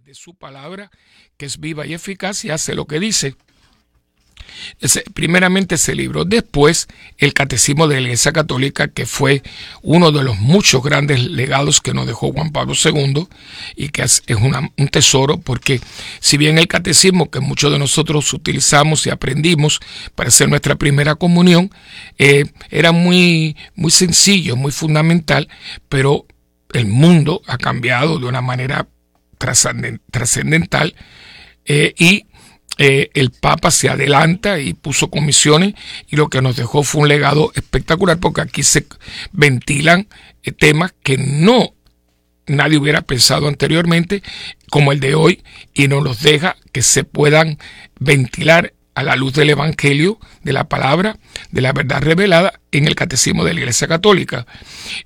de su palabra, que es viva y eficaz y hace lo que dice. Primeramente ese libro, después el Catecismo de la Iglesia Católica, que fue uno de los muchos grandes legados que nos dejó Juan Pablo II y que es, un tesoro porque si bien el Catecismo que muchos de nosotros utilizamos y aprendimos para hacer nuestra primera comunión, eh, era muy, muy sencillo, muy fundamental, pero el mundo ha cambiado de una manera trascendental eh, y eh, el Papa se adelanta y puso comisiones y lo que nos dejó fue un legado espectacular porque aquí se ventilan eh, temas que no nadie hubiera pensado anteriormente como el de hoy y nos los deja que se puedan ventilar a la luz del Evangelio, de la palabra, de la verdad revelada en el catecismo de la Iglesia Católica.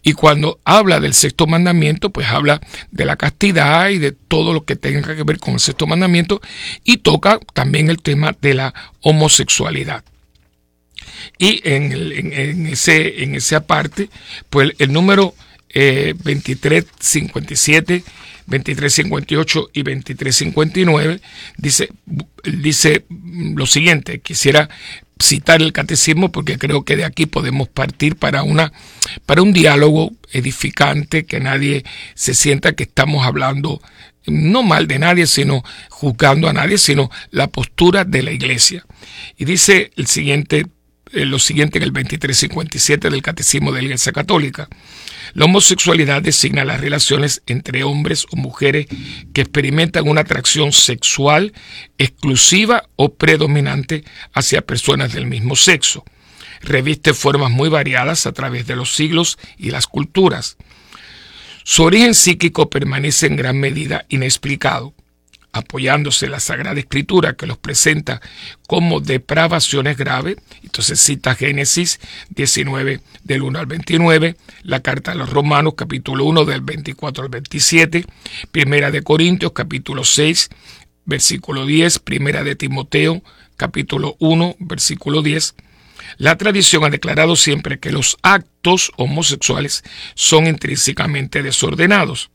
Y cuando habla del sexto mandamiento, pues habla de la castidad y de todo lo que tenga que ver con el sexto mandamiento y toca también el tema de la homosexualidad. Y en, ese, en esa parte, pues el número eh, 2357 2358 y 2359, dice, dice lo siguiente, quisiera citar el catecismo porque creo que de aquí podemos partir para una para un diálogo edificante que nadie se sienta que estamos hablando no mal de nadie sino juzgando a nadie sino la postura de la iglesia. Y dice el siguiente eh, lo siguiente en el 2357 del catecismo de la iglesia católica la homosexualidad designa las relaciones entre hombres o mujeres que experimentan una atracción sexual exclusiva o predominante hacia personas del mismo sexo. Reviste formas muy variadas a través de los siglos y las culturas. Su origen psíquico permanece en gran medida inexplicado apoyándose en la Sagrada Escritura que los presenta como depravaciones graves. Entonces cita Génesis 19 del 1 al 29, la carta a los Romanos capítulo 1 del 24 al 27, Primera de Corintios capítulo 6 versículo 10, Primera de Timoteo capítulo 1 versículo 10. La tradición ha declarado siempre que los actos homosexuales son intrínsecamente desordenados.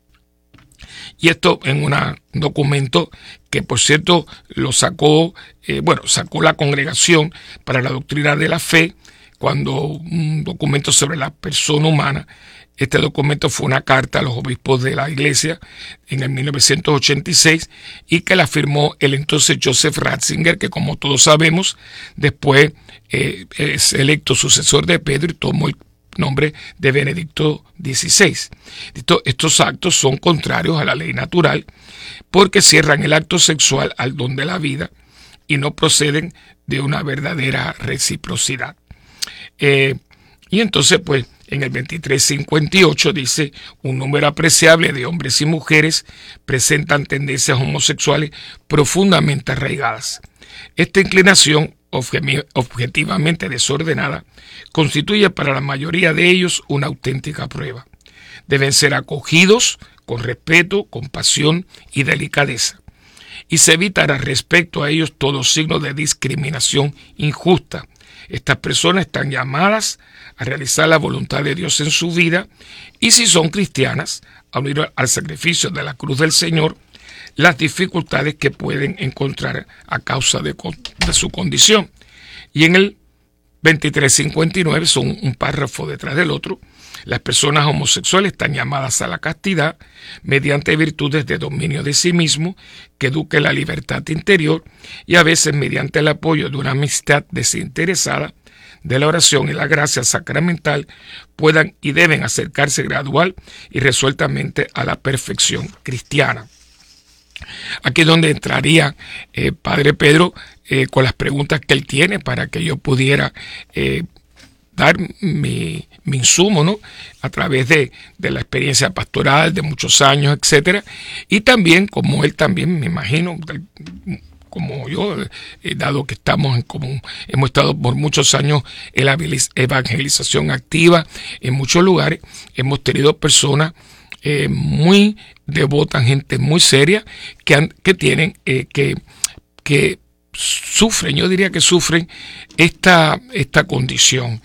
Y esto en un documento que por cierto lo sacó, eh, bueno, sacó la congregación para la doctrina de la fe, cuando un documento sobre la persona humana, este documento fue una carta a los obispos de la iglesia en el 1986 y que la firmó el entonces Joseph Ratzinger, que como todos sabemos, después eh, es electo sucesor de Pedro y tomó el nombre de Benedicto XVI. estos actos son contrarios a la ley natural porque cierran el acto sexual al don de la vida y no proceden de una verdadera reciprocidad. Eh, y entonces, pues, en el 2358 dice, un número apreciable de hombres y mujeres presentan tendencias homosexuales profundamente arraigadas. Esta inclinación objetivamente desordenada, constituye para la mayoría de ellos una auténtica prueba. Deben ser acogidos con respeto, compasión y delicadeza. Y se evitará respecto a ellos todo signo de discriminación injusta. Estas personas están llamadas a realizar la voluntad de Dios en su vida y si son cristianas, a unir al sacrificio de la cruz del Señor las dificultades que pueden encontrar a causa de, su condición. Y en el 2359 son un párrafo detrás del otro. Las personas homosexuales están llamadas a la castidad mediante virtudes de dominio de sí mismo que eduque la libertad interior y a veces mediante el apoyo de una amistad desinteresada de la oración y la gracia sacramental puedan y deben acercarse gradual y resueltamente a la perfección cristiana. Aquí es donde entraría eh, Padre Pedro eh, con las preguntas que él tiene para que yo pudiera eh, dar mi, insumo, ¿no? A través de, la experiencia pastoral de muchos años, etcétera. Y también, como él también, me imagino, como yo, dado que estamos en común, hemos estado por muchos años en la evangelización activa en muchos lugares, hemos tenido personas eh, muy devotas, gente muy seria, que, que tienen, eh, que, que sufren, yo diría que sufren esta, esta condición.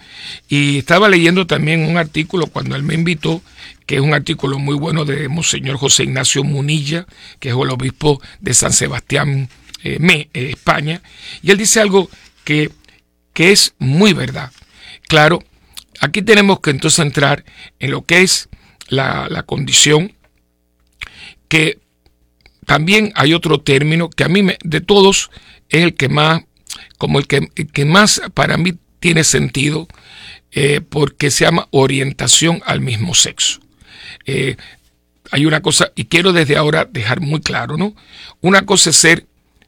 Y estaba leyendo también un artículo cuando él me invitó que es un artículo muy bueno de Monseñor José Ignacio Munilla, que es el obispo de San Sebastián, eh, Me, España, y él dice algo que, que es muy verdad. Claro, aquí tenemos que entonces entrar en lo que es la, la condición que también hay otro término que a mí me, de todos es el que más, como el que, que más para mí tiene sentido, eh, porque se llama orientación al mismo sexo. Eh, hay una cosa, y quiero desde ahora dejar muy claro, ¿no? Una cosa es ser,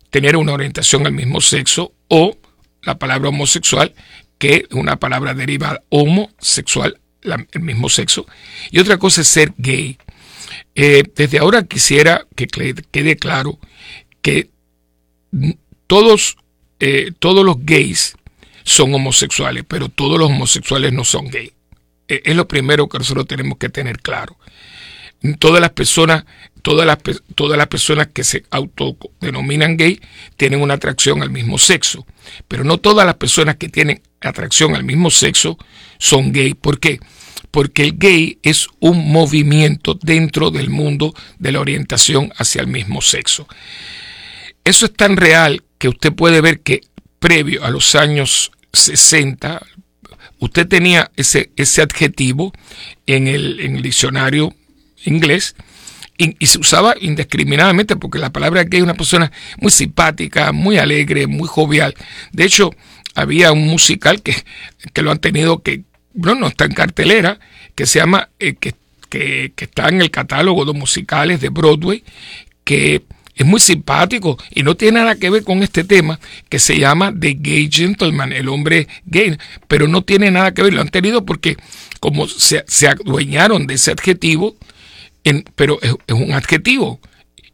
tener una orientación al mismo sexo o la palabra homosexual, que es una palabra derivada homosexual, el mismo sexo, y otra cosa es ser gay. Eh, desde ahora quisiera que quede claro que todos, eh, todos los gays son homosexuales, pero todos los homosexuales no son gays. E, es lo primero que nosotros tenemos que tener claro. Todas las personas, todas las, todas las personas que se autodenominan gay tienen una atracción al mismo sexo, pero no todas las personas que tienen atracción al mismo sexo son gay. ¿Por qué? porque el gay es un movimiento dentro del mundo de la orientación hacia el mismo sexo. Eso es tan real que usted puede ver que previo a los años 60, usted tenía ese, ese adjetivo en el, en el diccionario inglés y, y, se usaba indiscriminadamente porque la palabra gay es una persona muy simpática, muy alegre, muy jovial. De hecho, había un musical que, que lo han tenido que, no, no está en cartelera, que se llama, eh, que, que, está en el catálogo de musicales de Broadway, que es muy simpático y no tiene nada que ver con este tema que se llama The Gay Gentleman, el hombre gay, pero no tiene nada que ver, lo han tenido porque como se, se adueñaron de ese adjetivo, en, pero es, es un adjetivo,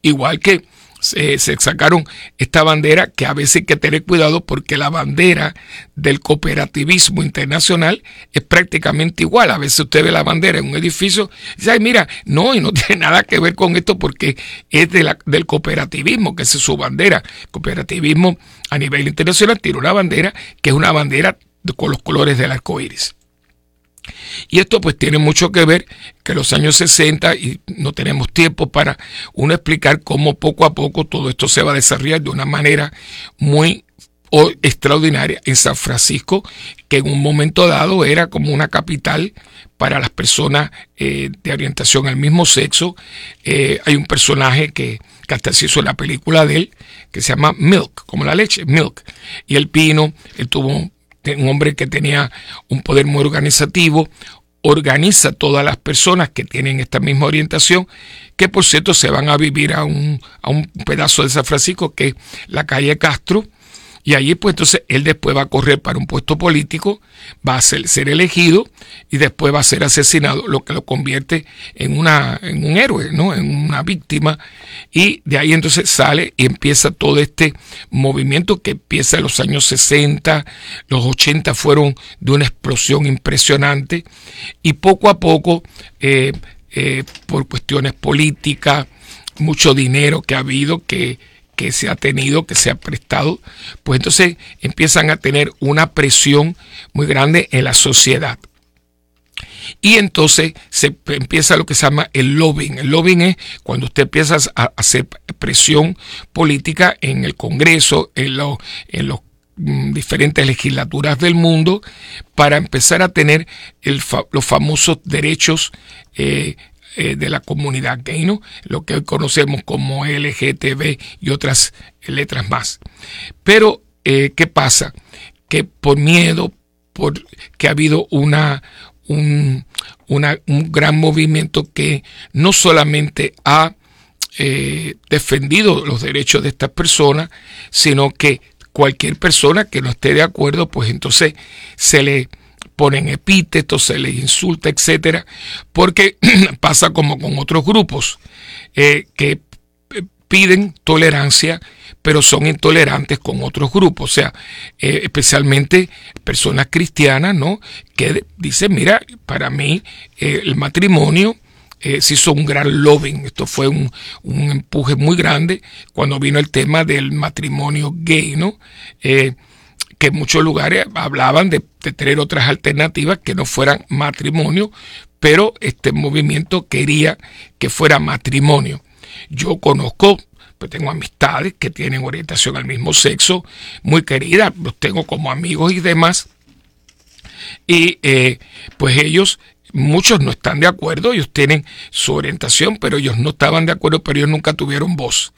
igual que se, sacaron esta bandera que a veces hay que tener cuidado porque la bandera del cooperativismo internacional es prácticamente igual. A veces usted ve la bandera en un edificio y dice, mira, no, y no tiene nada que ver con esto porque es de la, del cooperativismo, que es su bandera. cooperativismo a nivel internacional tiene una bandera que es una bandera con los colores del arco iris. Y esto pues tiene mucho que ver que los años 60 y no tenemos tiempo para uno explicar cómo poco a poco todo esto se va a desarrollar de una manera muy extraordinaria en San Francisco, que en un momento dado era como una capital para las personas eh, de orientación al mismo sexo. Eh, hay un personaje que, que hasta se hizo la película de él, que se llama Milk, como la leche, Milk. Y el pino, él tuvo un hombre que tenía un poder muy organizativo, organiza todas las personas que tienen esta misma orientación, que por cierto se van a vivir a un, a un pedazo de San Francisco, que es la calle Castro, y allí pues entonces él después va a correr para un puesto político, va a ser, ser, elegido y después va a ser asesinado, lo que lo convierte en, una, en un héroe, ¿no? en una víctima. Y de ahí entonces sale y empieza todo este movimiento que empieza en los años 60, los 80 fueron de una explosión impresionante y poco a poco, eh, eh, por cuestiones políticas, mucho dinero que ha habido que que se ha tenido, que se ha prestado, pues entonces empiezan a tener una presión muy grande en la sociedad. Y entonces se empieza lo que se llama el lobbying. El lobbying es cuando usted empieza a hacer presión política en el Congreso, en, los en los mm, diferentes legislaturas del mundo, para empezar a tener los famosos derechos eh, eh, de la comunidad gay, ¿no? lo que hoy conocemos como LGTB y otras letras más. Pero, eh, ¿qué pasa? Que por miedo, por que ha habido una, un, un gran movimiento que no solamente ha eh, defendido los derechos de estas personas, sino que cualquier persona que no esté de acuerdo, pues entonces se le ponen epítetos, se les insulta, etcétera, porque pasa como con otros grupos eh, que eh, piden tolerancia, pero son intolerantes con otros grupos, o sea, eh, especialmente personas cristianas, ¿no? Que dicen, mira, para mí el matrimonio se hizo un gran lobbying, esto fue un, un, empuje muy grande cuando vino el tema del matrimonio gay, ¿no? En muchos lugares hablaban de, tener otras alternativas que no fueran matrimonio, pero este movimiento quería que fuera matrimonio. Yo conozco, pues tengo amistades que tienen orientación al mismo sexo, muy queridas, los tengo como amigos y demás. Y eh, pues ellos muchos no están de acuerdo, ellos tienen su orientación, pero ellos no estaban de acuerdo, pero ellos nunca tuvieron voz.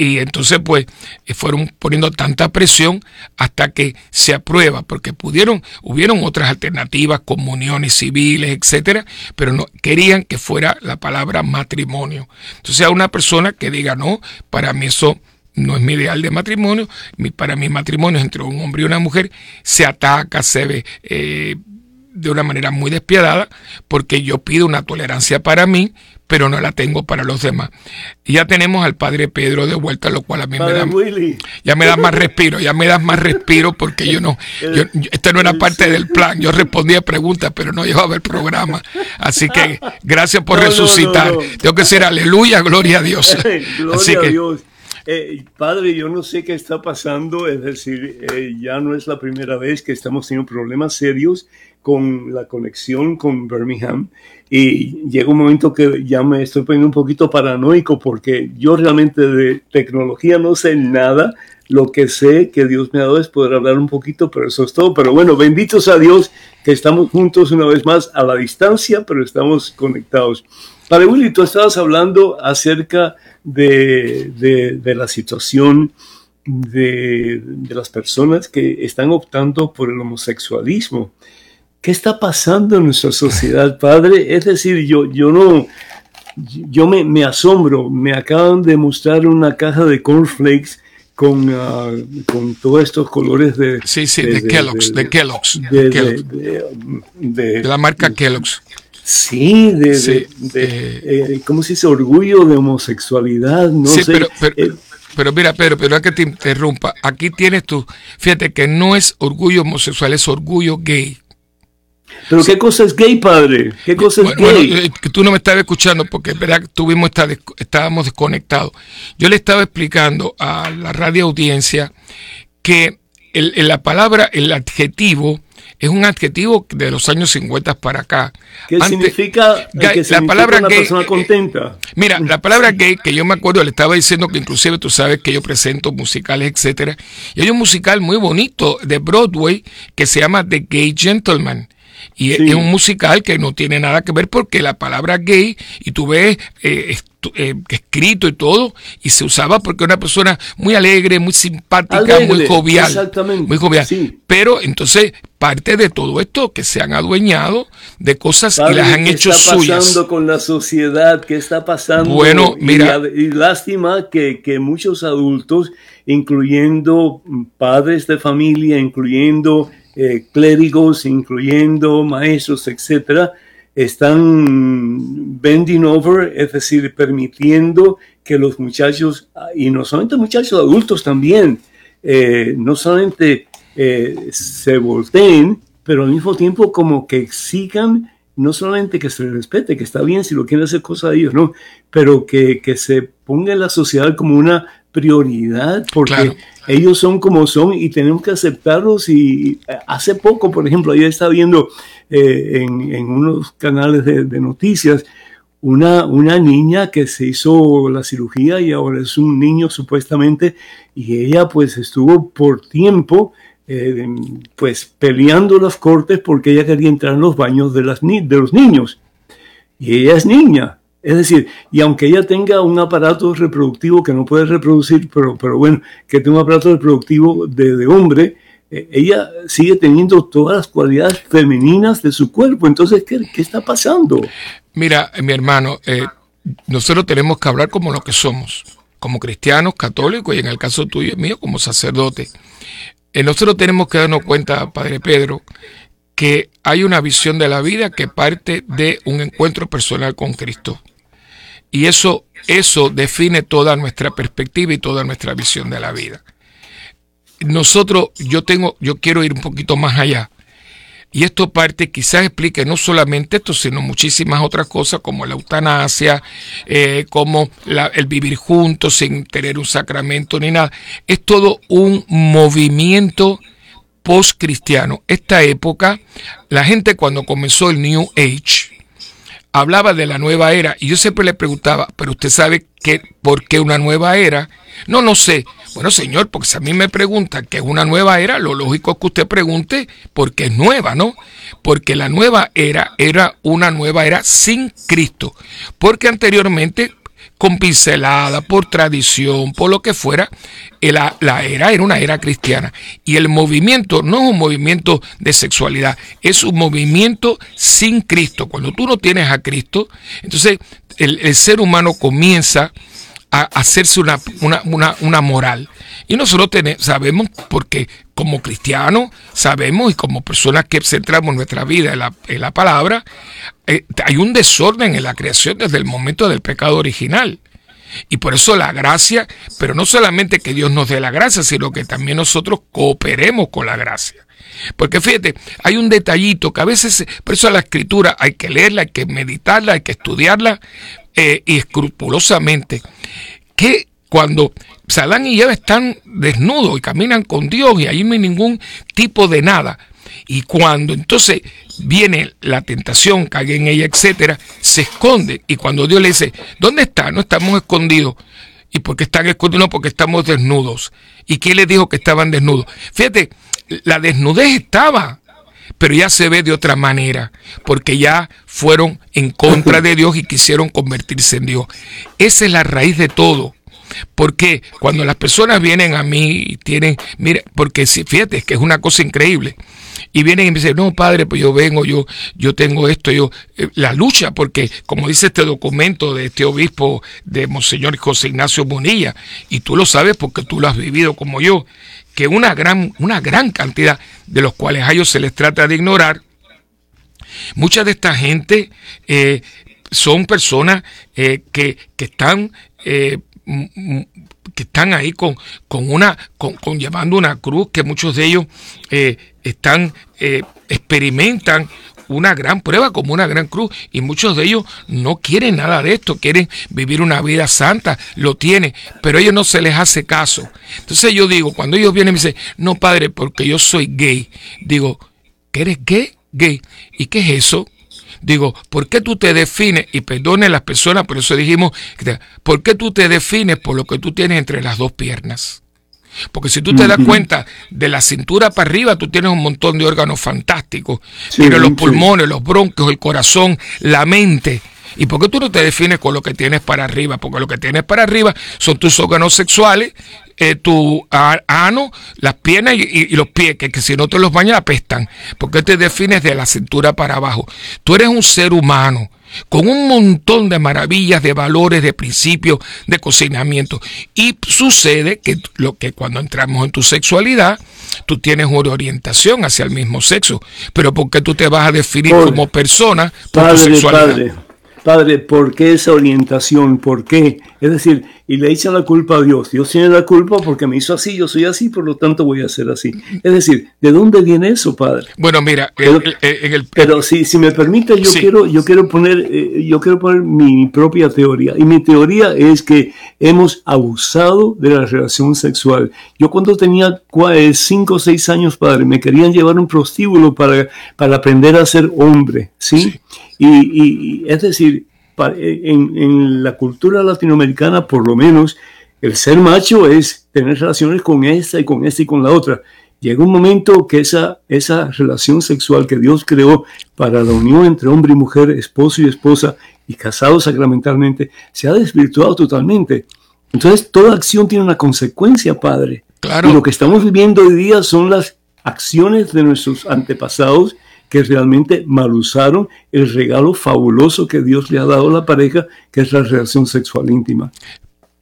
Y entonces pues eh, fueron poniendo tanta presión hasta que se aprueba, porque pudieron, hubieron otras alternativas, comuniones civiles, etcétera, pero no querían que fuera la palabra matrimonio. Entonces a una persona que diga, no, para mí eso no es mi ideal de matrimonio, para mi matrimonio entre un hombre y una mujer, se ataca, se ve, eh, de una manera muy despiadada porque yo pido una tolerancia para mí, pero no la tengo para los demás. Y ya tenemos al padre Pedro de vuelta, lo cual a mí me da ya me da más respiro, ya me da más respiro porque yo no yo, esta no era parte del plan. Yo respondía preguntas, pero no llevaba el programa. Así que gracias por resucitar. Tengo que ser aleluya, gloria a Dios. Así que, Dios. Eh, padre, yo no sé qué está pasando, es decir, eh, ya no es la primera vez que estamos teniendo problemas serios con la conexión con Birmingham y llega un momento que ya me estoy poniendo un poquito paranoico porque yo realmente de tecnología no sé nada. Lo que sé que Dios me ha dado es poder hablar un poquito, pero eso es todo. Pero bueno, benditos a Dios que estamos juntos una vez más a la distancia, pero estamos conectados. Padre Willy, tú estabas hablando acerca de, de, la situación de, de, las personas que están optando por el homosexualismo. ¿Qué está pasando en nuestra sociedad, Padre? Es decir, yo, yo no, yo me, me asombro. Me acaban de mostrar una caja de cornflakes con, ah, con todos estos colores de... Sí, sí, de, Kellogg's, de, Kellogg's. De, la marca Kellogg's. Sí, de, eh, eh, ¿cómo se dice? Orgullo de homosexualidad, no sé. Pero, pero, eh, pero mira, Pedro, pero es que te interrumpa. Aquí tienes tú, fíjate que no es orgullo homosexual, es orgullo gay. ¿Pero qué cosa es gay, padre? ¿Qué cosa es gay? Tú no me estabas escuchando porque verdad tuvimos esta, estábamos desconectados. Yo le estaba explicando a la radio audiencia que la palabra, el adjetivo, es un adjetivo de los años 50 para acá. ¿Qué significa, la palabra una gay, persona contenta? mira, la palabra gay, que yo me acuerdo, le estaba diciendo que inclusive tú sabes que yo presento musicales, etcétera. Y hay un musical muy bonito de Broadway que se llama The Gay Gentleman y es un musical que no tiene nada que ver porque la palabra gay, y tú ves eh, eh, escrito y todo, y se usaba porque era una persona muy alegre, muy simpática, muy jovial. Muy jovial. Pero entonces, parte de todo esto que se han adueñado de cosas y las han hecho suyas. ¿Qué está pasando con la sociedad? ¿Qué está pasando? Bueno, mira. Y, lástima que, que muchos adultos, incluyendo padres de familia, incluyendo eh, clérigos, incluyendo maestros, etcétera, están bending over, es decir, permitiendo que los muchachos, y no solamente muchachos adultos también, eh, no solamente eh, se volteen, pero al mismo tiempo como que exigan no solamente que se les respete, que está bien si lo quieren hacer cosa de ellos, ¿no? Pero que, que se ponga en la sociedad como una prioridad, porque ellos son como son y tenemos que aceptarlos. Y eh, hace poco, por ejemplo, ayer estaba viendo eh, en, unos canales de, noticias una, una niña que se hizo la cirugía y ahora es un niño supuestamente, y ella pues estuvo por tiempo eh, pues peleando las cortes porque ella quería entrar en los baños de, las de los niños. Y ella es niña. Es decir, y aunque ella tenga un aparato reproductivo que no puede reproducir, pero, pero bueno, que tenga un aparato reproductivo de, hombre, eh, ella sigue teniendo todas las cualidades femeninas de su cuerpo. Entonces, ¿qué, está pasando? Mira, mi hermano, eh, nosotros tenemos que hablar como lo que somos, como cristianos, católicos y en el caso tuyo y mío, como sacerdote. Eh, nosotros tenemos que darnos cuenta, Padre Pedro, que hay una visión de la vida que parte de un encuentro personal con Cristo. Y eso, eso define toda nuestra perspectiva y toda nuestra visión de la vida. Nosotros, yo tengo, yo quiero ir un poquito más allá. Y esto parte, quizás explique no solamente esto, sino muchísimas otras cosas como la eutanasia, eh, como el vivir juntos sin tener un sacramento ni nada. Es todo un movimiento post-cristiano. Esta época, la gente cuando comenzó el New Age, hablaba de la nueva era y yo siempre le preguntaba, pero usted sabe que, por qué una nueva era? No, no sé. Bueno, señor, porque si a mí me pregunta qué es una nueva era, lo lógico es que usted pregunte por qué es nueva, ¿no? Porque la nueva era era una nueva era sin Cristo. Porque anteriormente con pincelada, por tradición, por lo que fuera, la, la, era era una era cristiana. Y el movimiento no es un movimiento de sexualidad, es un movimiento sin Cristo. Cuando tú no tienes a Cristo, entonces el, el ser humano comienza a hacerse una, una, una, moral. Y nosotros tenemos, sabemos, porque como cristianos sabemos y como personas que centramos nuestra vida en la, en la palabra, eh, hay un desorden en la creación desde el momento del pecado original. Y por eso la gracia, pero no solamente que Dios nos dé la gracia, sino que también nosotros cooperemos con la gracia. Porque fíjate, hay un detallito que a veces, por eso la escritura hay que leerla, hay que meditarla, hay que estudiarla eh, escrupulosamente, que cuando Salán y Eva están desnudos y caminan con Dios y ahí no hay ningún tipo de nada, y cuando entonces viene la tentación, cae en ella, etcétera, se esconde. Y cuando Dios le dice, ¿dónde está? No estamos escondidos. ¿Y por qué están escondidos? porque estamos desnudos. ¿Y quién les dijo que estaban desnudos? Fíjate, la desnudez estaba, pero ya se ve de otra manera, porque ya fueron en contra de Dios y quisieron convertirse en Dios. Esa es la raíz de todo. Porque cuando las personas vienen a mí y tienen, mire, porque si, fíjate, es que es una cosa increíble y vienen y me dicen, no, padre, pues yo vengo, yo, yo tengo esto, yo, eh, la lucha, porque como dice este documento de este obispo de Monseñor José Ignacio Bonilla, y tú lo sabes porque tú lo has vivido como yo, que una gran, una gran cantidad de los cuales a ellos se les trata de ignorar, mucha de esta gente eh, son personas eh, que, que, están que están ahí con, con una, con, llevando una cruz, que muchos de ellos están, eh, experimentan una gran prueba como una gran cruz y muchos de ellos no quieren nada de esto, quieren vivir una vida santa, lo tienen, pero ellos no se les hace caso. Entonces yo digo, cuando ellos vienen y me dicen, no padre, porque yo soy gay, digo, ¿que eres gay? Gay. ¿Y qué es eso? Digo, ¿por qué tú te defines? Y perdone las personas, por eso dijimos, ¿por qué tú te defines por lo que tú tienes entre las dos piernas? Porque si tú te das cuenta, de la cintura para arriba tú tienes un montón de órganos fantásticos. pero los pulmones, los bronquios, el corazón, la mente. ¿Y por qué tú no te defines con lo que tienes para arriba? Porque lo que tienes para arriba son tus órganos sexuales, eh, tu ano, las piernas y, los pies, que, que, si no te los bañas apestan. ¿Por qué te defines de la cintura para abajo? Tú eres un ser humano con un montón de maravillas, de valores, de principios, de cocinamiento. Y sucede que, lo que cuando entramos en tu sexualidad, tú tienes una orientación hacia el mismo sexo, pero porque tú te vas a definir como persona por tu sexualidad. Padre, ¿por qué esa orientación? ¿Por qué? Es decir, y le echan la culpa a Dios. Dios tiene la culpa porque me hizo así, yo soy así, por lo tanto voy a ser así. Es decir, ¿de dónde viene eso, Padre? Bueno, mira, pero, si, si me permite, yo quiero, yo quiero poner, eh, yo quiero poner mi propia teoría. Y mi teoría es que hemos abusado de la relación sexual. Yo cuando tenía 5 o 6 años, Padre, me querían llevar un prostíbulo para, para aprender a ser hombre, ¿sí? Y, es decir, en, en, la cultura latinoamericana, por lo menos, el ser macho es tener relaciones con esta y con esta y con la otra. Llega un momento que esa, esa relación sexual que Dios creó para la unión entre hombre y mujer, esposo y esposa, y casados sacramentalmente, se ha desvirtuado totalmente. Entonces, toda acción tiene una consecuencia, Padre. Claro. Y lo que estamos viviendo hoy día son las acciones de nuestros antepasados que realmente mal usaron el regalo fabuloso que Dios le ha dado a la pareja, que es la relación sexual íntima.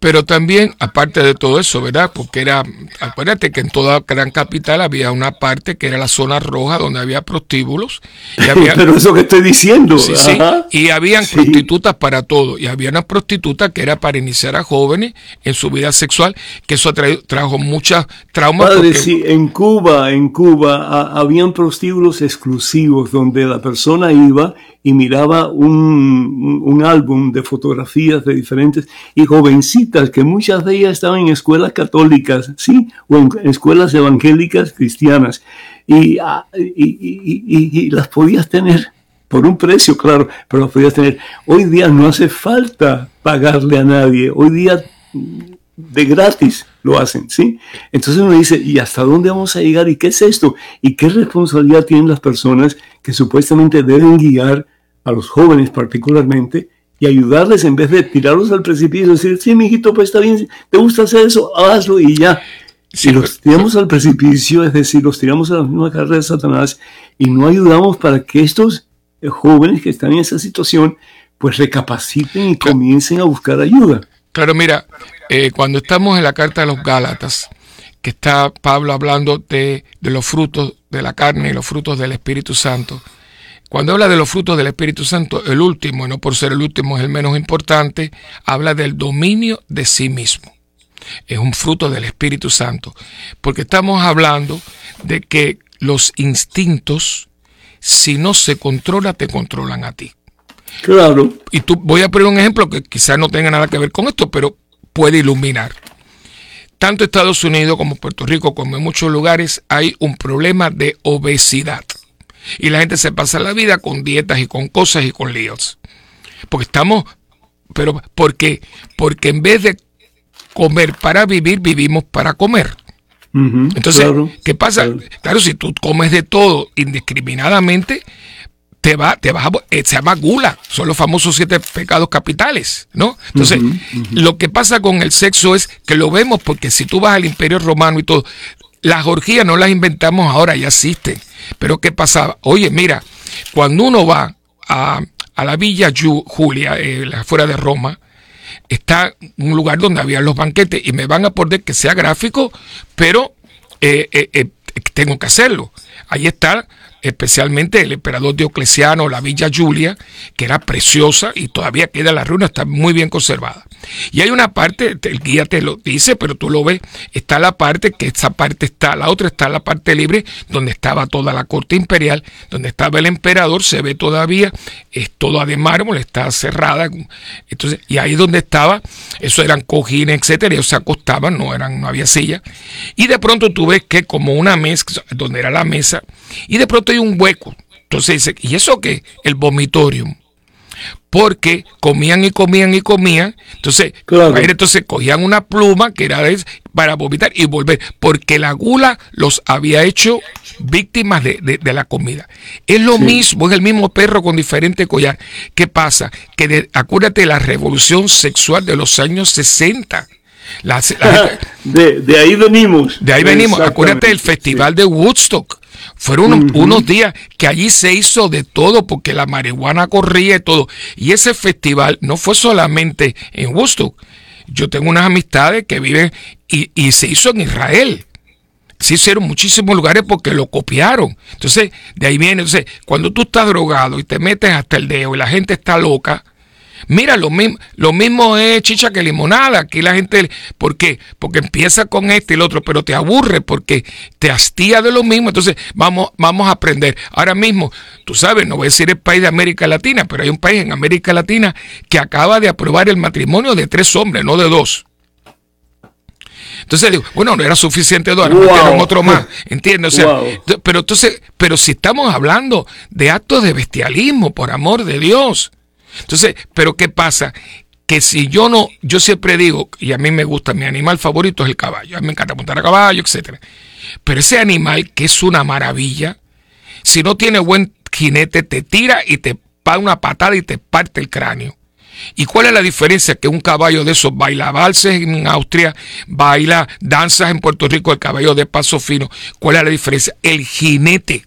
Pero también, aparte de todo eso, ¿verdad? Porque era, acuérdate que en toda gran capital había una parte que era la zona roja donde había prostíbulos. Y había, Pero eso que estoy diciendo. Sí, sí. Y habían prostitutas para todo. Y había una prostituta que era para iniciar a jóvenes en su vida sexual, que eso trajo muchas traumas. Padre, sí, en Cuba, en Cuba, habían prostíbulos exclusivos donde la persona iba y miraba un, un, álbum de fotografías de diferentes y jovencitas que muchas de ellas estaban en escuelas católicas, sí, o en, escuelas evangélicas cristianas y, ah, y, y, y, las podías tener por un precio, claro, pero lo podías tener. Hoy día no hace falta pagarle a nadie. Hoy día de gratis lo hacen, ¿sí? Entonces uno dice, ¿y hasta dónde vamos a llegar? ¿Y qué es esto? ¿Y qué responsabilidad tienen las personas que supuestamente deben guiar a los jóvenes particularmente y ayudarles en vez de tirarlos al precipicio y decir, sí, mijito, pues está bien, te gusta hacer eso, hazlo y ya. Si los tiramos al precipicio, es decir, los tiramos a la misma carrera de Satanás y no ayudamos para que estos jóvenes que están en esa situación, pues recapaciten y comiencen a buscar ayuda. Claro, mira, eh, cuando estamos en la carta de los Gálatas, que está Pablo hablando de, de, los frutos de la carne y los frutos del Espíritu Santo, cuando habla de los frutos del Espíritu Santo, el último, y no por ser el último es el menos importante, habla del dominio de sí mismo. Es un fruto del Espíritu Santo, porque estamos hablando de que los instintos, si no se controla, te controlan a ti. Claro. Y tú voy a poner un ejemplo que quizás no tenga nada que ver con esto, pero puede iluminar. Tanto Estados Unidos como Puerto Rico, como en muchos lugares, hay un problema de obesidad. Y la gente se pasa la vida con dietas y con cosas y con líos. Porque estamos, pero ¿por qué? Porque en vez de comer para vivir, vivimos para comer. Entonces, ¿qué pasa? claro, si tú comes de todo indiscriminadamente, te va, te vas a, eh, se llama gula, son los famosos siete pecados capitales, ¿no? Entonces, lo que pasa con el sexo es que lo vemos porque si tú vas al imperio romano y todo, las orgías no las inventamos ahora, ya existen. Pero ¿qué pasaba? Oye, mira, cuando uno va a, la Villa Julia, eh, fuera de Roma, está un lugar donde había los banquetes y me van a poner que sea gráfico, pero eh, eh, tengo que hacerlo. Ahí está especialmente el emperador Diocleciano, la Villa Julia, que era preciosa y todavía queda la ruina, está muy bien conservada. Y hay una parte, el guía te lo dice, pero tú lo ves, está la parte, que esa parte está, la otra está la parte libre, donde estaba toda la corte imperial, donde estaba el emperador, se ve todavía, es toda de mármol, está cerrada, entonces, y ahí donde estaba, eso eran cojines, etcétera, ellos se acostaban, no eran, no había silla, y de pronto tú ves que como una mesa, donde era la mesa, y de pronto hay un hueco, entonces dice, ¿y eso qué? El vomitorium porque comían y comían y comían. Entonces, entonces cogían una pluma que era para vomitar y volver, porque la gula los había hecho víctimas de, la comida. Es lo mismo, es el mismo perro con diferente collar. ¿Qué pasa? Que de, acuérdate de la revolución sexual de los años 60. de, ahí venimos. De ahí venimos. Acuérdate del festival de Woodstock. Fueron unos, días que allí se hizo de todo porque la marihuana corría y todo. Y ese festival no fue solamente en Woodstock. Yo tengo unas amistades que viven y, y se hizo en Israel. Se hicieron muchísimos lugares porque lo copiaron. Entonces, de ahí viene. Entonces, cuando tú estás drogado y te metes hasta el dedo y la gente está loca, Mira, lo mismo, lo mismo es chicha que limonada. Aquí la gente, ¿por qué? Porque empieza con este y el otro, pero te aburre porque te hastía de lo mismo. Entonces, vamos, vamos a aprender. Ahora mismo, tú sabes, no voy a decir el país de América Latina, pero hay un país en América Latina que acaba de aprobar el matrimonio de tres hombres, no de dos. Entonces digo, bueno, no era suficiente dos, ahora otro más, ¿entiendes? O sea, pero entonces, pero si estamos hablando de actos de bestialismo, por amor de Dios, entonces, pero ¿qué pasa? Que si yo no, yo siempre digo, y a mí me gusta, mi animal favorito es el caballo, a mí me encanta montar a caballo, etc. Pero ese animal que es una maravilla, si no tiene buen jinete, te tira y te da una patada y te parte el cráneo. ¿Y cuál es la diferencia? Que un caballo de esos baila valses en Austria, baila danzas en Puerto Rico, el caballo de paso fino. ¿Cuál es la diferencia? El jinete.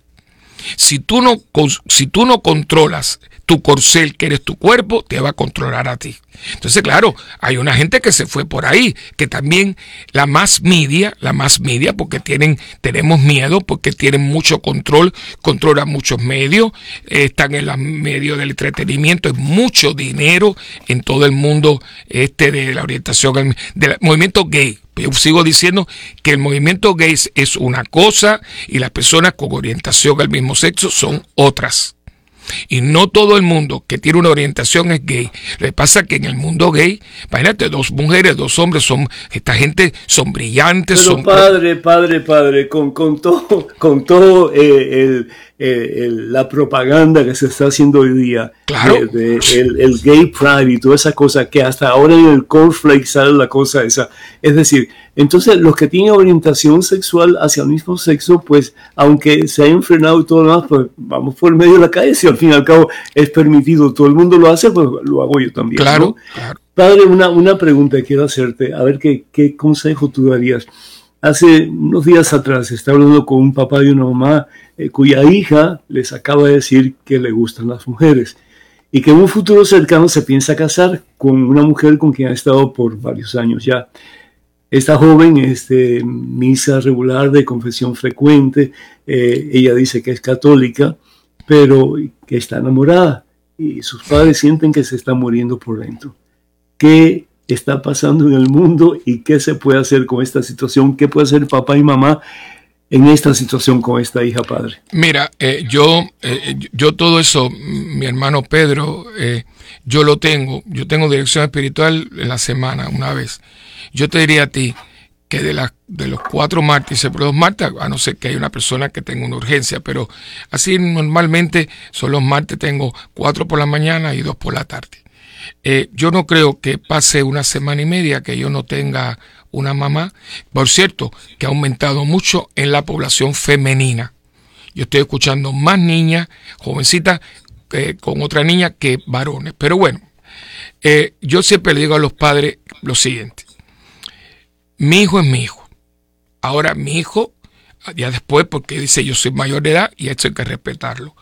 Si tú no, si tú no controlas tu corcel, que eres tu cuerpo, te va a controlar a ti. Entonces, claro, hay una gente que se fue por ahí, que también la más media, la más media, porque tienen, tenemos miedo, porque tienen mucho control, controlan muchos medios, están en los medios del entretenimiento, hay mucho dinero en todo el mundo este de la orientación, del movimiento gay. Yo sigo diciendo que el movimiento gay es una cosa y las personas con orientación al mismo sexo son otras. Y no todo el mundo que tiene una orientación es gay. Le pasa que en el mundo gay, imagínate, dos mujeres, dos hombres, son, esta gente son brillantes. Pero son... padre, padre, padre, con, con todo, con todo eh, eh, la propaganda que se está haciendo hoy día, Claro. de- de el, el gay pride y toda esa cosa, que hasta ahora en el cornflake sale la cosa esa. Es decir, entonces los que tienen orientación sexual hacia el mismo sexo, pues aunque se hayan frenado todo lo demás, pues vamos por el medio de la calle, si al fin y al cabo es permitido, todo el mundo lo hace, pues lo hago yo también. Claro, ¿no? claro. Padre, una, una pregunta que quiero hacerte, a ver qué, qué consejo tú darías. Hace unos días atrás estaba hablando con un papá y una mamá eh, cuya hija les acaba de decir que le gustan las mujeres y que en un futuro cercano se piensa casar con una mujer con quien ha estado por varios años ya. Esta joven es de misa regular, de confesión frecuente, eh, ella dice que es católica, pero que está enamorada y sus padres sienten que se está muriendo por dentro qué está pasando en el mundo y qué se puede hacer con esta situación, qué puede hacer papá y mamá en esta situación con esta hija padre. Mira, eh, yo, eh, yo todo eso, mi hermano Pedro, eh, yo lo tengo. Yo tengo dirección espiritual en la semana, una vez. Yo te diría a ti que de, de los cuatro martes, siempre los martes, a no ser que haya una persona que tenga una urgencia, pero así normalmente son los martes, tengo cuatro por la mañana y dos por la tarde. Eh, yo no creo que pase una semana y media que yo no tenga una mamá. Por cierto, que ha aumentado mucho en la población femenina. Yo estoy escuchando más niñas, jovencitas, eh, con otra niña que varones. Pero bueno, eh, yo siempre le digo a los padres lo siguiente. Mi hijo es mi hijo. Ahora mi hijo, ya después, porque dice yo soy mayor de edad y esto hay que respetarlo.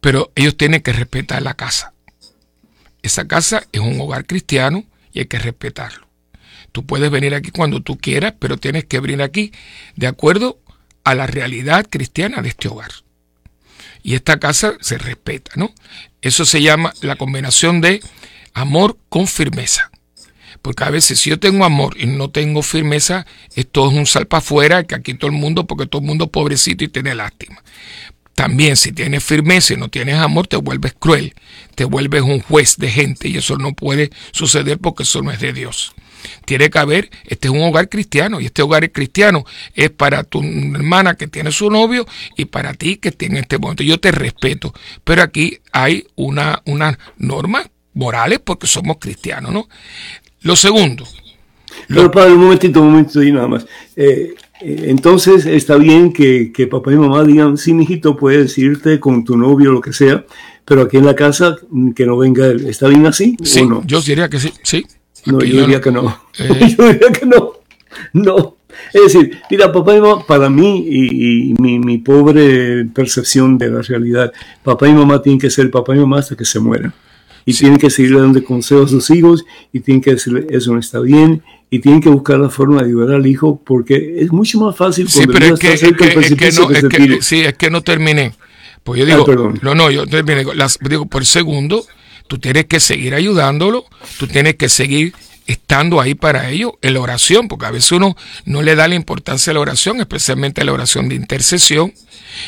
Pero ellos tienen que respetar la casa. Esa casa es un hogar cristiano y hay que respetarlo. Tú puedes venir aquí cuando tú quieras, pero tienes que venir aquí de acuerdo a la realidad cristiana de este hogar. Y esta casa se respeta, ¿no? Eso se llama la combinación de amor con firmeza. Porque a veces si yo tengo amor y no tengo firmeza, esto es un salpa afuera, que aquí todo el mundo, porque todo el mundo es pobrecito y tiene lástima. También si tienes firmeza y no tienes amor, te vuelves cruel, te vuelves un juez de gente y eso no puede suceder porque eso no es de Dios. Tiene que haber, este es un hogar cristiano y este hogar cristiano es para tu hermana que tiene su novio y para ti que tiene este momento. Yo te respeto, pero aquí hay una, unas normas morales porque somos cristianos, ¿no? Lo segundo, Pero padre, un momentito, un momentito y nada más. Eh, entonces está bien que, que papá y mamá digan, sí, mijito, puedes irte con tu novio o lo que sea, pero aquí en la casa mm, que no venga él. ¿Está bien así sí, o no? yo diría que sí, sí. No, yo diría que no. Eh. yo diría que no. No. Es decir, mira, papá y mamá, para mí y, y mi, mi pobre percepción de la realidad, papá y mamá tienen que ser papá y mamá hasta que se mueran. Y tienen que seguirle dando consejos a sus hijos y tienen que decirle eso no está bien y tienen que buscar la forma de ayudar al hijo porque es mucho más fácil Sí, cuando pero el es que, es que, es que precipicio no, que es se que- tire. sí, es que no terminé. Pues yo Ah, digo, perdón. no, no, yo terminé. Las, digo, por segundo, tú tienes que seguir ayudándolo, tú tienes que seguir estando ahí para ellos en la oración, porque a veces uno no le da la importancia a la oración, especialmente a la oración de intercesión,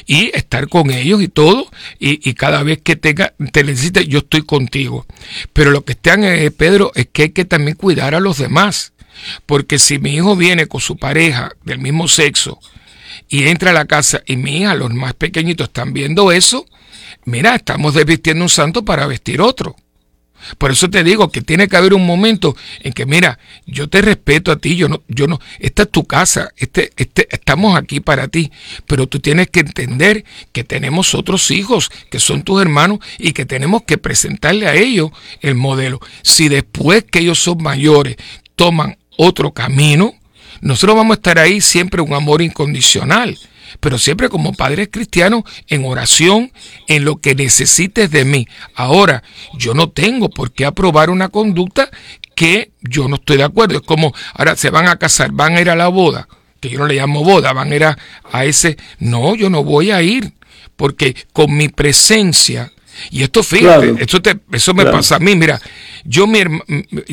y estar con ellos y todo, y, y cada vez que tenga, te necesite, yo estoy contigo. Pero lo que están, eh, Pedro, es que hay que también cuidar a los demás, porque si mi hijo viene con su pareja del mismo sexo, y entra a la casa y mi hija, los más pequeñitos, están viendo eso, mira, estamos desvistiendo un santo para vestir otro. Por eso te digo que tiene que haber un momento en que, mira, yo te respeto a ti, yo no, yo no, esta es tu casa, este, este, estamos aquí para ti, pero tú tienes que entender que tenemos otros hijos que son tus hermanos y que tenemos que presentarle a ellos el modelo. Si después que ellos son mayores toman otro camino, nosotros vamos a estar ahí siempre un amor incondicional, pero siempre como padres cristianos en oración, en lo que necesites de mí. Ahora, yo no tengo por qué aprobar una conducta que yo no estoy de acuerdo. Es como, ahora se van a casar, van a ir a la boda, que yo no le llamo boda, van a ir a, a ese, no, yo no voy a ir, porque con mi presencia, y esto fíjate, Claro. esto te- eso me Claro. pasa a mí, mira, yo mi herma-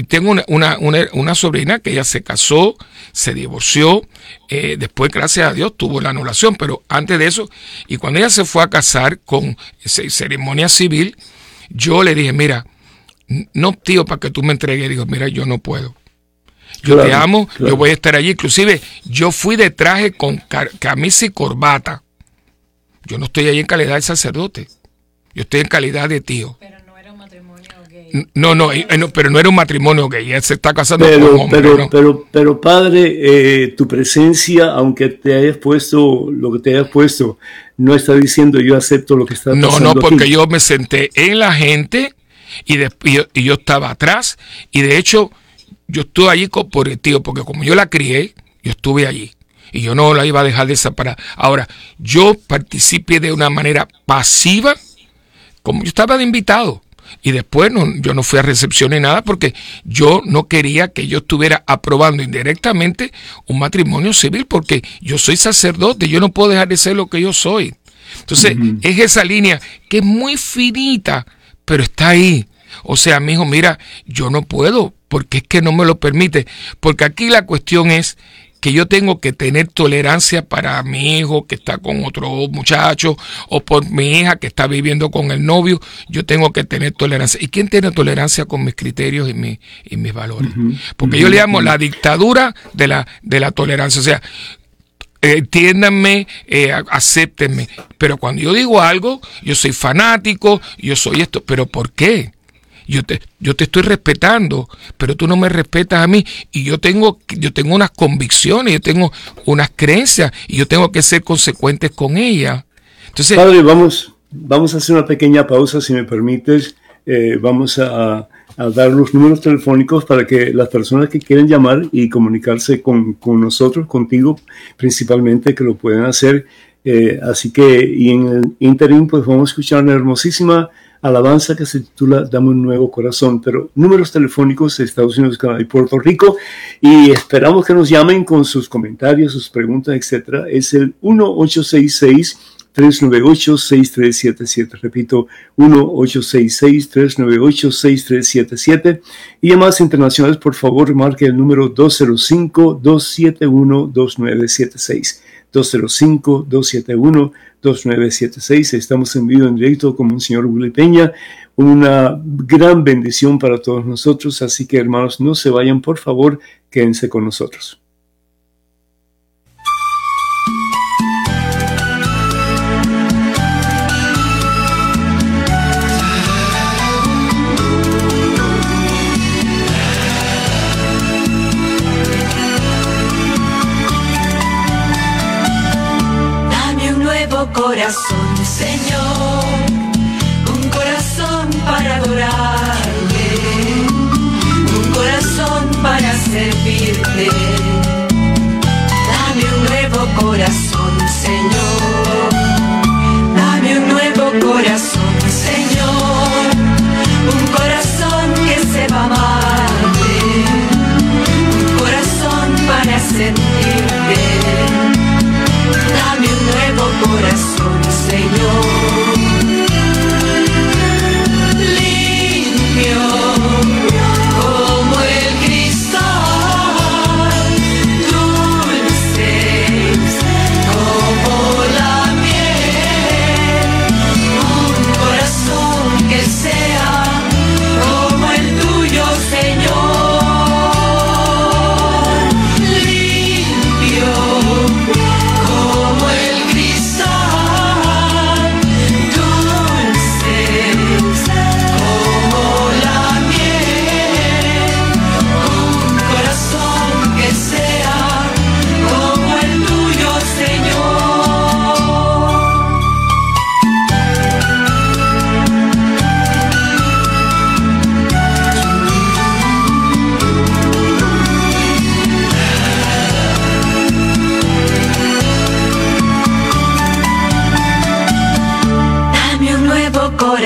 tengo una, una, una, una sobrina que ella se casó, se divorció, eh, después gracias a Dios tuvo la anulación, pero antes de eso, y cuando ella se fue a casar con ce- ceremonia civil, yo le dije, mira, no tío, para que tú me entregues, digo, mira, yo no puedo. Yo te amo, yo voy a estar allí. Inclusive, yo fui de traje con camisa y corbata Yo no estoy ahí en calidad de sacerdote. Yo estoy en calidad de tío. Pero no era un matrimonio gay. No, no, eh, no, pero no era un matrimonio gay. Él se está casando Pero, con un hombre. pero, ¿no? pero, pero padre, eh, tu presencia, aunque te hayas puesto lo que te hayas puesto, no está diciendo yo acepto lo que está No, pasando no, porque aquí. yo me senté en la gente y, de- y yo, y yo estaba atrás. Y de hecho, yo estuve allí por el tío, porque como yo la crié, yo estuve allí. Y yo no la iba a dejar desaparar. Ahora, yo participé de una manera pasiva, como yo estaba de invitado. Y después no, yo no fui a recepción ni nada porque yo no quería que yo estuviera aprobando indirectamente un matrimonio civil porque yo soy sacerdote, yo no puedo dejar de ser lo que yo soy. Entonces, es esa línea que es muy finita, pero está ahí. O sea, mi hijo, mira, yo no puedo porque es que no me lo permite. Porque aquí la cuestión es que yo tengo que tener tolerancia para mi hijo que está con otro muchacho o por mi hija que está viviendo con el novio, yo tengo que tener tolerancia. ¿Y quién tiene tolerancia con mis criterios y, mi- y mis valores? Porque yo le llamo la dictadura de la, de la tolerancia. O sea, entiéndanme, eh, acéptenme. Pero cuando yo digo algo, yo soy fanático, yo soy esto. ¿Pero por qué? Yo te, yo te estoy respetando, pero tú no me respetas a mí. Y yo tengo, yo tengo unas convicciones, yo tengo unas creencias y yo tengo que ser consecuentes con ellas. Entonces, Padre, vamos, vamos a hacer una pequeña pausa, si me permites. Eh, vamos a, dar los números telefónicos para que las personas que quieren llamar y comunicarse con, con nosotros, contigo principalmente, que lo puedan hacer. Eh, así que, y en el interim, pues vamos a escuchar una hermosísima alabanza que se titula Dame un nuevo corazón, pero números telefónicos de Estados Unidos, Canadá y Puerto Rico, y esperamos que nos llamen con sus comentarios, sus preguntas, etcétera. Es el 1866 398-6377. Repito, 1-866-398-6377. Y llamadas internacionales, por favor, marque el número 205-271-2976. 205-271-2976. Estamos en vivo en directo con un señor Willy Peña. Una gran bendición para todos nosotros. Así que, hermanos, no se vayan, por favor, quédense con nosotros. Corazón, Señor, un corazón para adorarte, un corazón para servirte. Dame un nuevo corazón, Señor, dame un nuevo corazón, Señor, un corazón que sepa amarte, un corazón para sentirte. Dame un nuevo corazón, Señor.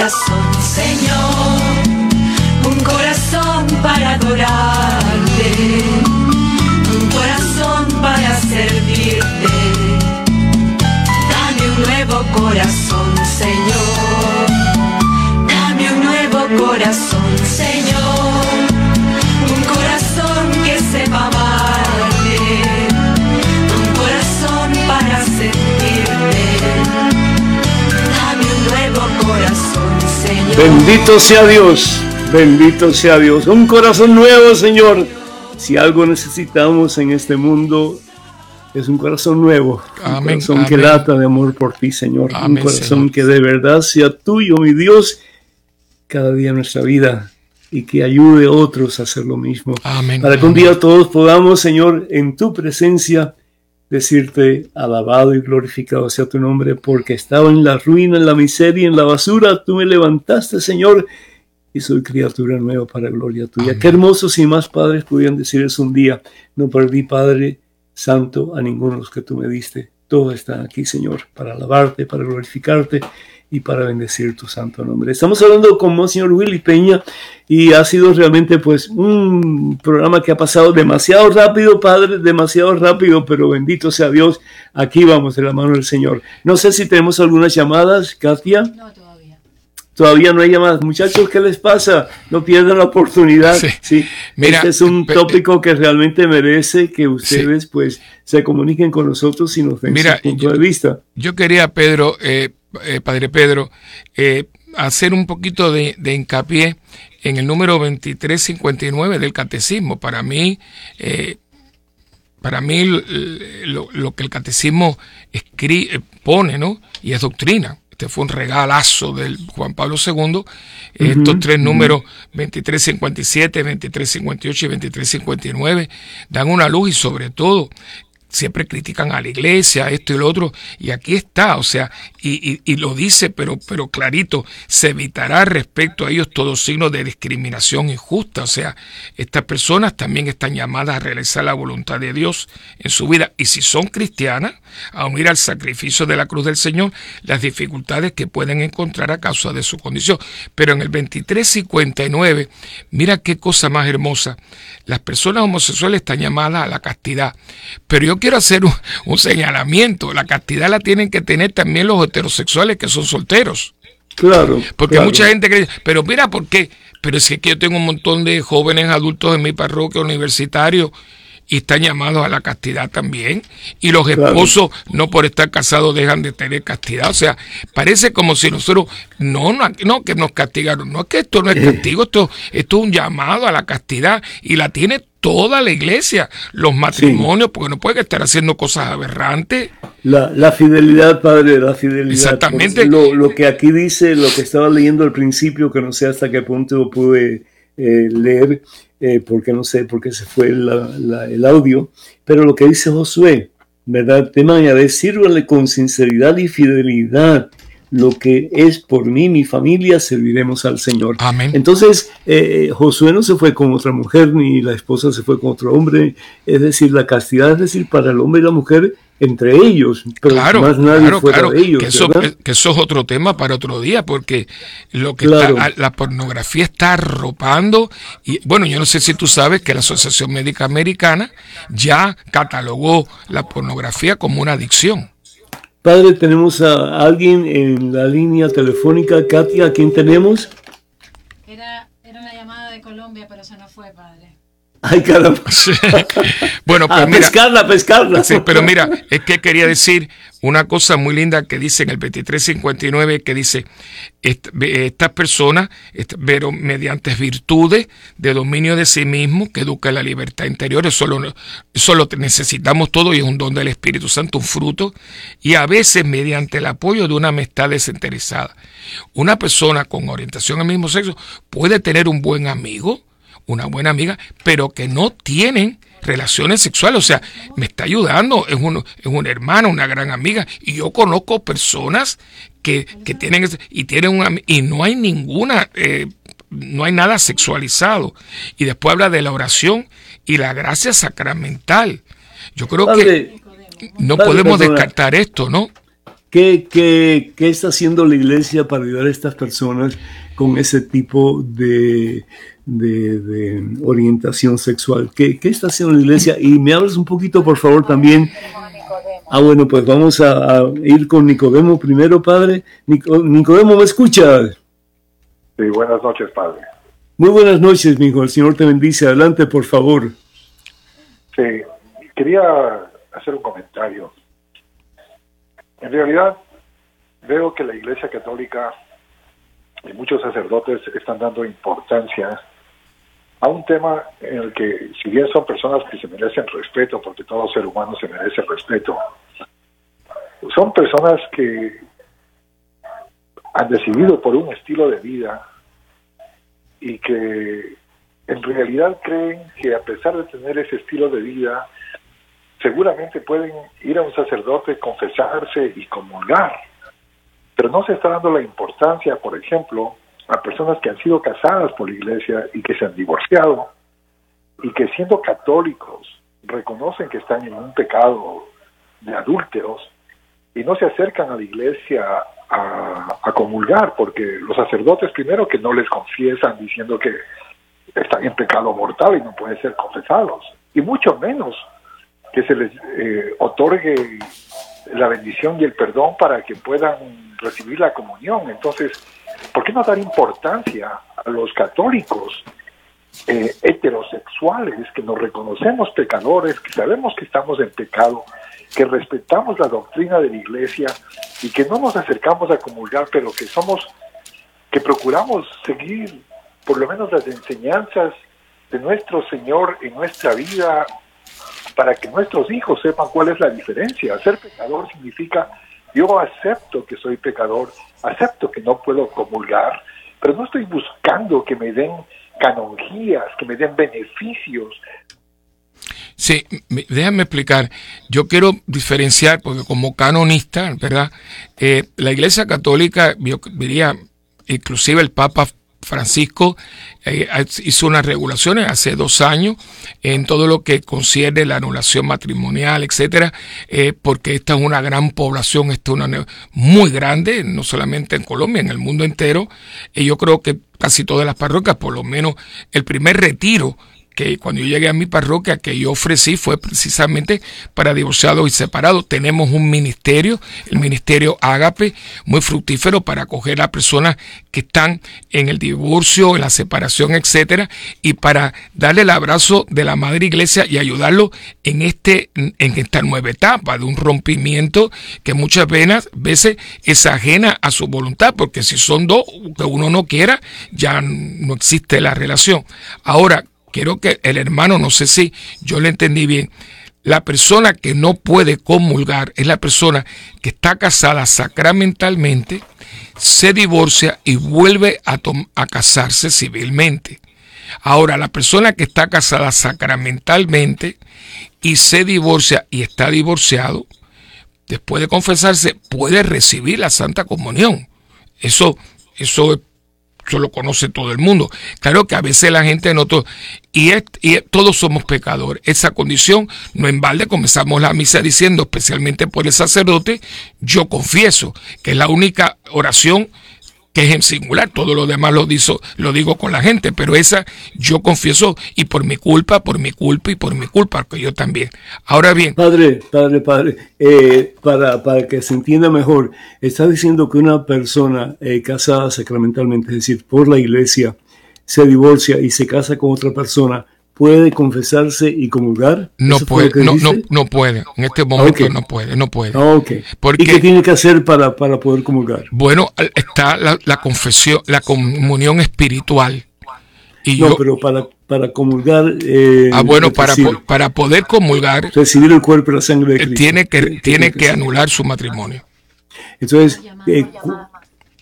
Corazón, Señor, un corazón para adorarte, un corazón para servirte. Dame un nuevo corazón, Señor, Bendito sea Dios, bendito sea Dios. Un corazón nuevo, Señor. Si algo necesitamos en este mundo, es un corazón nuevo, un Amén, corazón que lata de amor por ti, Señor, un corazón Señor. que de verdad sea tuyo, mi Dios, cada día en nuestra vida y que ayude a otros a hacer lo mismo. Amén. Para que un día todos podamos, Señor, en tu presencia, decirte alabado y glorificado sea tu nombre, porque estaba en la ruina, en la miseria, en la basura, tú me levantaste, Señor, y soy criatura nueva para gloria tuya. Amén. Qué hermoso si más padres pudieran decir eso un día. No perdí, Padre Santo, a ninguno de los que tú me diste. Todos están aquí, Señor, para alabarte, para glorificarte y para bendecir tu santo nombre. Estamos hablando con Monseñor Willy Peña y ha sido realmente pues un programa que ha pasado demasiado rápido, Padre, demasiado rápido, pero bendito sea Dios, aquí vamos de la mano del Señor. No sé si tenemos algunas llamadas, Katia. No, todavía. Todavía no hay llamadas. Muchachos, ¿qué les pasa? No pierdan la oportunidad. Sí. Sí. Mira, este es un pe- tópico que realmente merece que ustedes pues se comuniquen con nosotros y nos den Mira, su punto yo- de vista. Yo quería, Pedro, eh, eh, Padre Pedro, eh, hacer un poquito de, de hincapié en el número 2359 del Catecismo. Para mí, eh, para mí lo, lo que el Catecismo escri- eh, pone, ¿no? Y es doctrina. Este fue un regalazo del Juan Pablo II. Estos tres números, 2357, 2358 y 2359, dan una luz y sobre todo siempre critican a la iglesia, esto y lo otro, y aquí está, o sea, y, y- lo dice, pero, pero clarito, se evitará respecto a ellos todo signo de discriminación injusta, o sea, estas personas también están llamadas a realizar la voluntad de Dios en su vida, y si son cristianas, a unir al sacrificio de la cruz del Señor las dificultades que pueden encontrar a causa de su condición. Pero en el 2359, mira qué cosa más hermosa, las personas homosexuales están llamadas a la castidad, pero yo quiero hacer un, un señalamiento. La castidad la tienen que tener también los heterosexuales que son solteros. Claro. Porque claro. mucha gente cree, pero mira, ¿por qué? Pero es que yo tengo un montón de jóvenes adultos en mi parroquia universitario y están llamados a la castidad también. Y los Claro. esposos, no por estar casados, dejan de tener castidad. O sea, parece como si nosotros, no, no, no que nos castigaron. No, es que esto no es castigo, esto, esto es un llamado a la castidad y la tiene toda la iglesia. Los matrimonios, porque no pueden estar haciendo cosas aberrantes. La, la fidelidad, Padre, la fidelidad. Exactamente. Pues, Lo, lo que aquí dice, lo que estaba leyendo al principio, que no sé hasta qué punto pude eh, leer, eh, porque no sé por qué se fue la- la- el audio, pero lo que dice Josué, ¿verdad? Tema añade, sírvale con sinceridad y fidelidad. Lo que es por mí, mi familia, serviremos al Señor. Amén. Entonces, eh, Josué no se fue con otra mujer, ni la esposa se fue con otro hombre. Es decir, la castidad es decir, para el hombre y la mujer entre ellos, pero claro, más nadie claro, fuera claro, de ellos. que, eso, que eso es otro tema para otro día, porque lo que está, la pornografía está arropando, y bueno, yo no sé si tú sabes que la Asociación Médica Americana ya catalogó la pornografía como una adicción. Padre, tenemos a alguien en la línea telefónica. Katia, ¿a quién tenemos? Era, era una llamada de Colombia, pero se nos fue, padre. Ay, caramba. bueno, pues A mira, pescarla, pescarla. Sí, pero mira, es que quería decir una cosa muy linda que dice en el 2359, que dice, estas personas, pero mediante virtudes de dominio de sí mismo, que educa la libertad interior, eso lo, eso lo necesitamos todo y es un don del Espíritu Santo, un fruto, y a veces mediante el apoyo de una amistad desinteresada. Una persona con orientación al mismo sexo puede tener un buen amigo, una buena amiga, pero que no tienen relaciones sexuales. O sea, me está ayudando, es, un, es una hermana, una gran amiga. Y yo conozco personas que, que tienen y tienen y no hay ninguna, eh, no hay nada sexualizado. Y después habla de la oración y la gracia sacramental. Yo creo que no podemos descartar esto, ¿no? ¿qué, qué, qué está haciendo la iglesia para ayudar a estas personas con ese tipo de, de- de orientación sexual? ¿Qué, ¿Qué está haciendo la iglesia? Y me hablas un poquito, por favor, también. Ah, bueno, pues vamos a, a ir con Nicodemo primero, padre. Nico- Nicodemo, ¿me escuchas? Sí, buenas noches, padre. Muy buenas noches, mi hijo. El Señor te bendice. Adelante, por favor. Sí, quería hacer un comentario. En realidad, veo que la Iglesia Católica y muchos sacerdotes están dando importancia a un tema en el que, si bien son personas que se merecen respeto, porque todo ser humano se merece respeto, son personas que han decidido por un estilo de vida y que en realidad creen que a pesar de tener ese estilo de vida, seguramente pueden ir a un sacerdote, confesarse y comulgar. Pero no se está dando la importancia, por ejemplo, a personas que han sido casadas por la iglesia y que se han divorciado y que siendo católicos reconocen que están en un pecado de adúlteros y no se acercan a la iglesia a, a, comulgar, porque los sacerdotes primero que no les confiesan diciendo que están en pecado mortal y no pueden ser confesados, y mucho menos que se les eh, otorgue la bendición y el perdón para que puedan recibir la comunión. Entonces, ¿por qué no dar importancia a los católicos eh, heterosexuales que nos reconocemos pecadores, que sabemos que estamos en pecado, que respetamos la doctrina de la iglesia y que no nos acercamos a comulgar, pero que somos, que procuramos seguir por lo menos las enseñanzas de nuestro Señor en nuestra vida para que nuestros hijos sepan cuál es la diferencia. Ser pecador significa yo acepto que soy pecador, acepto que no puedo comulgar, pero no estoy buscando que me den canonjías, que me den beneficios. Sí, déjame explicar. Yo quiero diferenciar, porque como canonista, ¿verdad? Eh, la Iglesia Católica, yo diría, inclusive el Papa Francisco eh, hizo unas regulaciones hace dos años en todo lo que concierne la anulación matrimonial, etcétera, eh, porque esta es una gran población, esta es una muy grande, no solamente en Colombia, en el mundo entero. Y yo creo que casi todas las parroquias, por lo menos el primer retiro que cuando yo llegué a mi parroquia que yo ofrecí fue precisamente para divorciados y separados. Tenemos un ministerio, el ministerio Ágape, muy fructífero para acoger a personas que están en el divorcio, en la separación, etcétera, y para darle el abrazo de la Madre Iglesia y ayudarlo en este en esta nueva etapa de un rompimiento que muchas veces es ajena a su voluntad, porque si son dos que uno no quiera, ya no existe la relación. Ahora, quiero que el hermano, no sé si yo le entendí bien, la persona que no puede comulgar es la persona que está casada sacramentalmente, se divorcia y vuelve a, casarse civilmente. Ahora, la persona que está casada sacramentalmente y se divorcia y está divorciado, después de confesarse, puede recibir la Santa Comunión. Eso, eso eso lo conoce todo el mundo. Claro que a veces la gente no y, y todos somos pecadores. Esa condición no en balde comenzamos la misa diciendo, especialmente por el sacerdote, yo confieso, que es la única oración que es en singular, todo lo demás lo, digo, lo digo con la gente, pero esa yo confieso y por mi culpa, por mi culpa y por mi culpa, que yo también. Ahora bien. Padre, padre, padre, eh, para, para que se entienda mejor, está diciendo que una persona eh, casada sacramentalmente, es decir, por la iglesia, se divorcia y se casa con otra persona, puede confesarse y comulgar? No puede, no, no, no, puede. En este momento no puede, no puede. Okay. Porque, ¿Y qué tiene que hacer para, para poder comulgar? Bueno, está la, la confesión, la comunión espiritual. Y no, pero para, para comulgar. Eh, ah, bueno, para, para poder comulgar. Recibir el cuerpo y la sangre de Cristo. Tiene que, tiene que anular su matrimonio. Entonces, eh,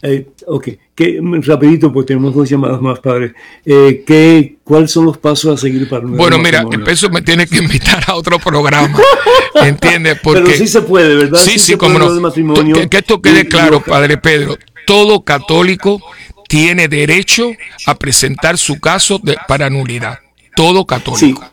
eh, ok, ¿Qué, rapidito, porque tenemos dos llamadas más, padre. Eh, ¿qué, ¿Cuáles son los pasos a seguir para Bueno, mira, el peso me tiene que invitar a otro programa, ¿entiendes? Porque, Pero sí se puede, ¿verdad? Sí, sí, como no. Que, que, esto quede claro, padre Pedro. Todo católico tiene derecho a presentar su caso de, para nulidad. Todo católico. Sí.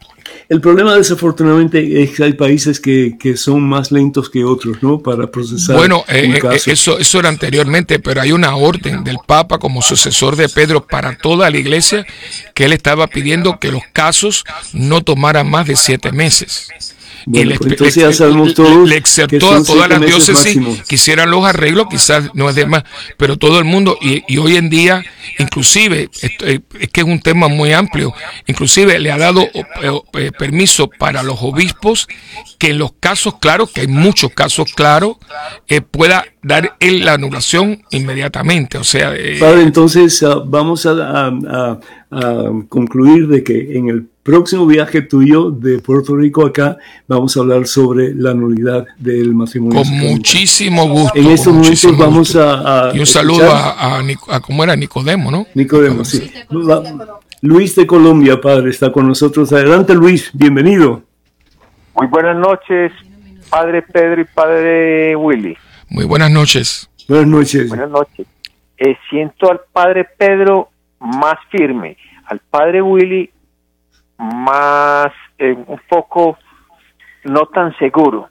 El problema desafortunadamente es que hay países que, que son más lentos que otros, ¿no? Para procesar. Bueno, eh, eh eso, eso era anteriormente, pero hay una orden del Papa como sucesor de Pedro para toda la iglesia que él estaba pidiendo que los casos no tomaran más de siete meses. Le, pues entonces ya sabemos todos le son a todas las diócesis máximo. que hicieran los arreglos, quizás no es de más, pero todo el mundo, y, y hoy en día, inclusive, esto, eh, es que es un tema muy amplio, inclusive le ha dado eh, permiso para los obispos que en los casos claros, que hay muchos casos claros, eh, pueda dar él la anulación inmediatamente. O sea, eh, Padre, entonces ah, vamos a, a- a- a concluir de que en el próximo viaje tuyo de Puerto Rico acá vamos a hablar sobre la nulidad del matrimonio. con muchísimo gusto. En estos momentos vamos a, a Y un saludo escuchar- a, a, a ¿cómo era? Nicodemo, ¿no? Nicodemo, sí. Luis de Colombia, padre, está con nosotros. Adelante, Luis, bienvenido. Muy buenas noches, Padre Pedro y Padre Willy. Muy buenas noches. Buenas noches. Buenas noches. Eh, siento al Padre Pedro más firme, al Padre Willy más, eh, un poco, no tan seguro.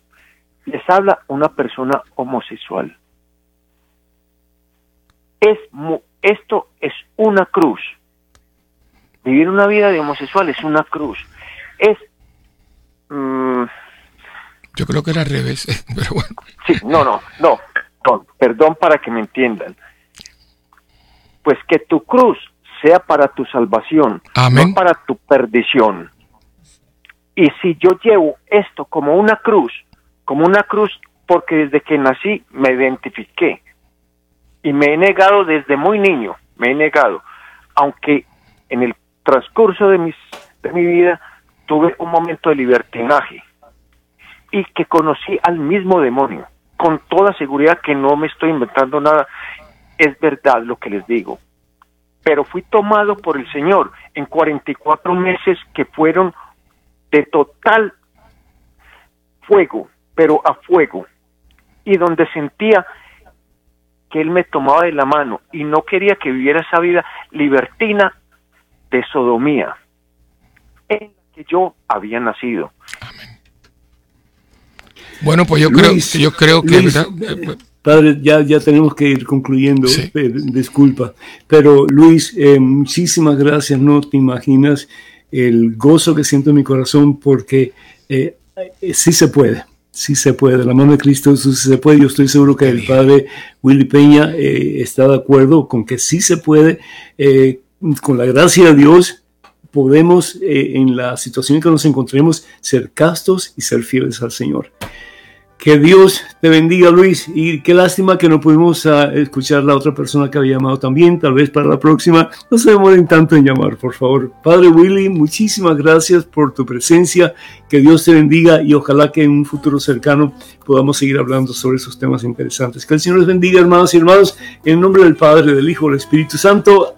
Les habla una persona homosexual. Es mu- esto es una cruz. Vivir una vida de homosexual es una cruz. Es mm, Yo creo que era al revés, pero bueno. Sí, no, no, no, perdón, perdón para que me entiendan. Pues que tu cruz sea para tu salvación, Amén. no para tu perdición. Y si yo llevo esto como una cruz, como una cruz, porque desde que nací me identifiqué y me he negado desde muy niño, me he negado, aunque en el transcurso de, mis, de mi vida tuve un momento de libertinaje y que conocí al mismo demonio. Con toda seguridad que no me estoy inventando nada, es verdad lo que les digo. Pero fui tomado por el Señor en 44 meses que fueron de total fuego, pero a fuego, y donde sentía que Él me tomaba de la mano y no quería que viviera esa vida libertina de sodomía en la que yo había nacido. Bueno, pues yo creo, yo creo que Padre, ya, ya tenemos que ir concluyendo, Sí. eh, disculpa. Pero Luis, eh, muchísimas gracias, no te imaginas el gozo que siento en mi corazón porque eh, eh, sí se puede, sí se puede, de la mano de Cristo sí se puede. Yo estoy seguro que el Padre Willy Peña eh, está de acuerdo con que sí se puede, eh, con la gracia de Dios. Podemos, eh, en la situación en que nos encontremos, ser castos y ser fieles al Señor. Que Dios te bendiga, Luis. Y qué lástima que no pudimos ah, escuchar la otra persona que había llamado también. Tal vez para la próxima no se demoren tanto en llamar, por favor. Padre Willy, muchísimas gracias por tu presencia. Que Dios te bendiga y ojalá que en un futuro cercano podamos seguir hablando sobre esos temas interesantes. Que el Señor les bendiga, hermanos y hermanos. En nombre del Padre, del Hijo, del Espíritu Santo.